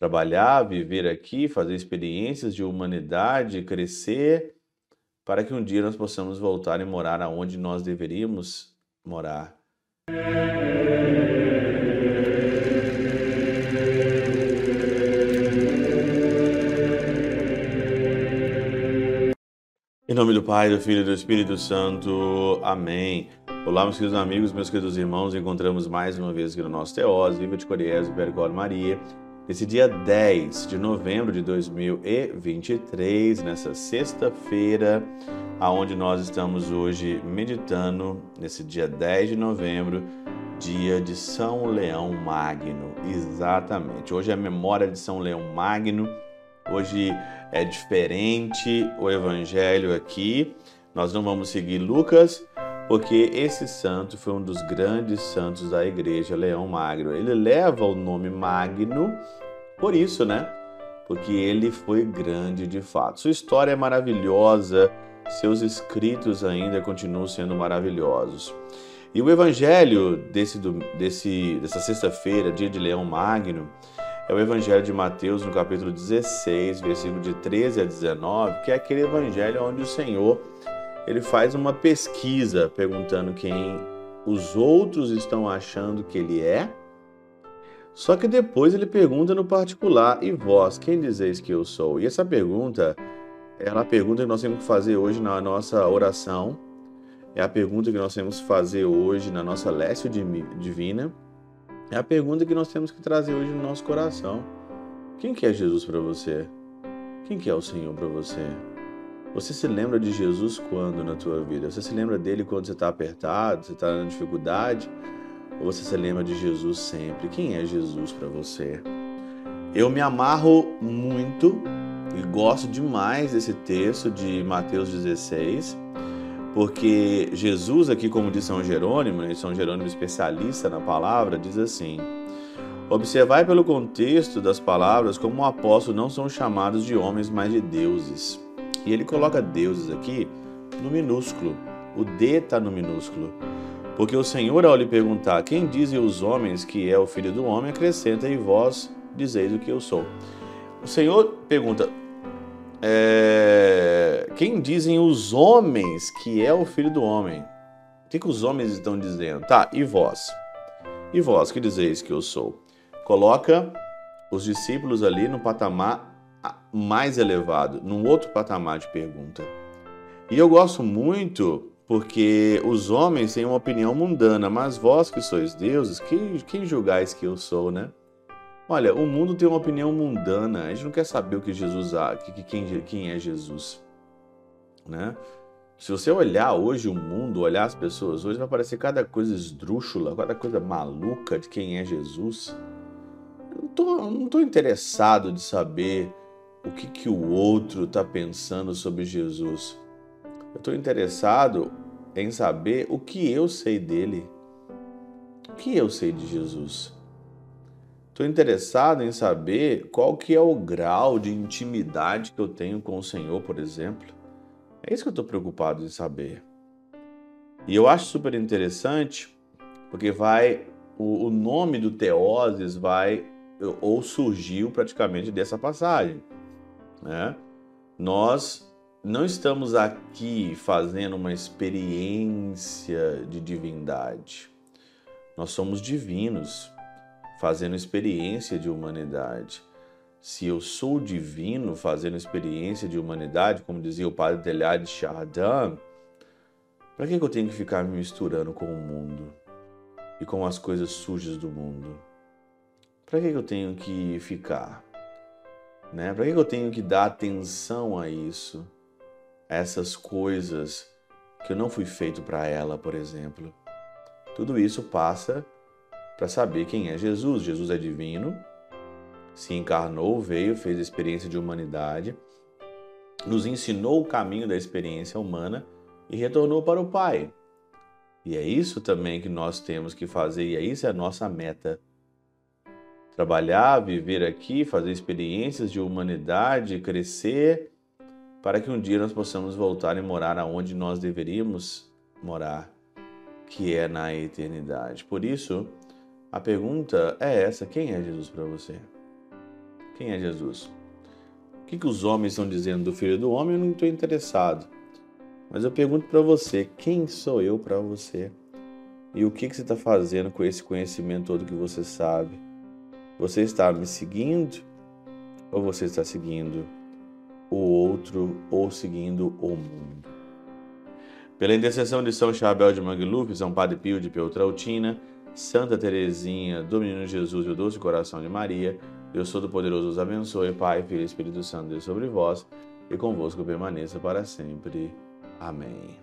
trabalhar, viver aqui, fazer experiências de humanidade, crescer, para que um dia nós possamos voltar e morar aonde nós deveríamos morar. Em nome do Pai, do Filho e do Espírito Santo. Amém. Olá, meus queridos amigos, meus queridos irmãos. Encontramos mais uma vez aqui no nosso Teós, Viva de Coriés, Percor Maria. Nesse dia 10 de novembro de 2023, nessa sexta-feira, aonde nós estamos hoje meditando, nesse dia 10 de novembro, dia de São Leão Magno. Exatamente. Hoje é a memória de São Leão Magno Hoje é diferente o evangelho aqui. Nós não vamos seguir Lucas, porque esse santo foi um dos grandes santos da igreja, Leão Magno. Ele leva o nome Magno por isso, né? Porque ele foi grande de fato. Sua história é maravilhosa, seus escritos ainda continuam sendo maravilhosos. E o evangelho desse, desse, dessa sexta-feira, dia de Leão Magno, é o Evangelho de Mateus, no capítulo 16, versículo de 13 a 19, que é aquele evangelho onde o Senhor ele faz uma pesquisa perguntando quem os outros estão achando que ele é. Só que depois ele pergunta no particular: "E vós, quem dizeis que eu sou?" E essa pergunta é a pergunta que nós temos que fazer hoje na nossa oração. É a pergunta que nós temos que fazer hoje na nossa lécio divina é a pergunta que nós temos que trazer hoje no nosso coração. Quem que é Jesus para você? Quem que é o Senhor para você? Você se lembra de Jesus quando na tua vida? Você se lembra dele quando você está apertado, você está na dificuldade? Ou você se lembra de Jesus sempre? Quem é Jesus para você? Eu me amarro muito e gosto demais desse texto de Mateus 16 porque Jesus, aqui, como diz São Jerônimo, né, São Jerônimo especialista na palavra, diz assim: Observai pelo contexto das palavras como o apóstolo não são chamados de homens, mas de deuses. E ele coloca deuses aqui no minúsculo. O D está no minúsculo. Porque o Senhor, ao lhe perguntar quem dizem os homens que é o filho do homem, acrescenta: E vós dizeis o que eu sou. O Senhor pergunta: é, quem dizem os homens que é o filho do homem? O que, que os homens estão dizendo? Tá, e vós? E vós que dizeis que eu sou? Coloca os discípulos ali no patamar mais elevado, num outro patamar de pergunta. E eu gosto muito porque os homens têm uma opinião mundana, mas vós que sois deuses, quem, quem julgais que eu sou, né? Olha, o mundo tem uma opinião mundana. A gente não quer saber o que Jesus que, quem, quem é Jesus, né? Se você olhar hoje o mundo, olhar as pessoas hoje, vai parecer cada coisa esdrúxula, cada coisa maluca de quem é Jesus. Eu não tô, não tô interessado de saber o que, que o outro está pensando sobre Jesus. Eu estou interessado em saber o que eu sei dele. O que eu sei de Jesus. Estou interessado em saber qual que é o grau de intimidade que eu tenho com o Senhor, por exemplo. É isso que eu estou preocupado em saber. E eu acho super interessante porque vai o, o nome do Teoses vai ou surgiu praticamente dessa passagem, né? Nós não estamos aqui fazendo uma experiência de divindade. Nós somos divinos fazendo experiência de humanidade. Se eu sou divino fazendo experiência de humanidade, como dizia o padre Telhade de Chardin, para que eu tenho que ficar me misturando com o mundo e com as coisas sujas do mundo? Para que eu tenho que ficar? Né? Para que eu tenho que dar atenção a isso, a essas coisas que eu não fui feito para ela, por exemplo? Tudo isso passa para saber quem é Jesus. Jesus é divino, se encarnou, veio, fez a experiência de humanidade, nos ensinou o caminho da experiência humana e retornou para o Pai. E é isso também que nós temos que fazer, e é isso é a nossa meta. Trabalhar, viver aqui, fazer experiências de humanidade, crescer, para que um dia nós possamos voltar e morar aonde nós deveríamos morar, que é na eternidade. Por isso, a pergunta é essa: quem é Jesus para você? Quem é Jesus? O que, que os homens estão dizendo do Filho do Homem? Eu não estou interessado. Mas eu pergunto para você: quem sou eu para você? E o que, que você está fazendo com esse conhecimento todo que você sabe? Você está me seguindo ou você está seguindo o outro ou seguindo o mundo? Pela intercessão de São Chabel de Mangluf, São Padre Pio de Peltrautina, Santa Teresinha, do Menino Jesus e o Doce Coração de Maria, Deus Todo-Poderoso os abençoe, Pai, Filho e Espírito Santo, Deus sobre vós e convosco permaneça para sempre. Amém.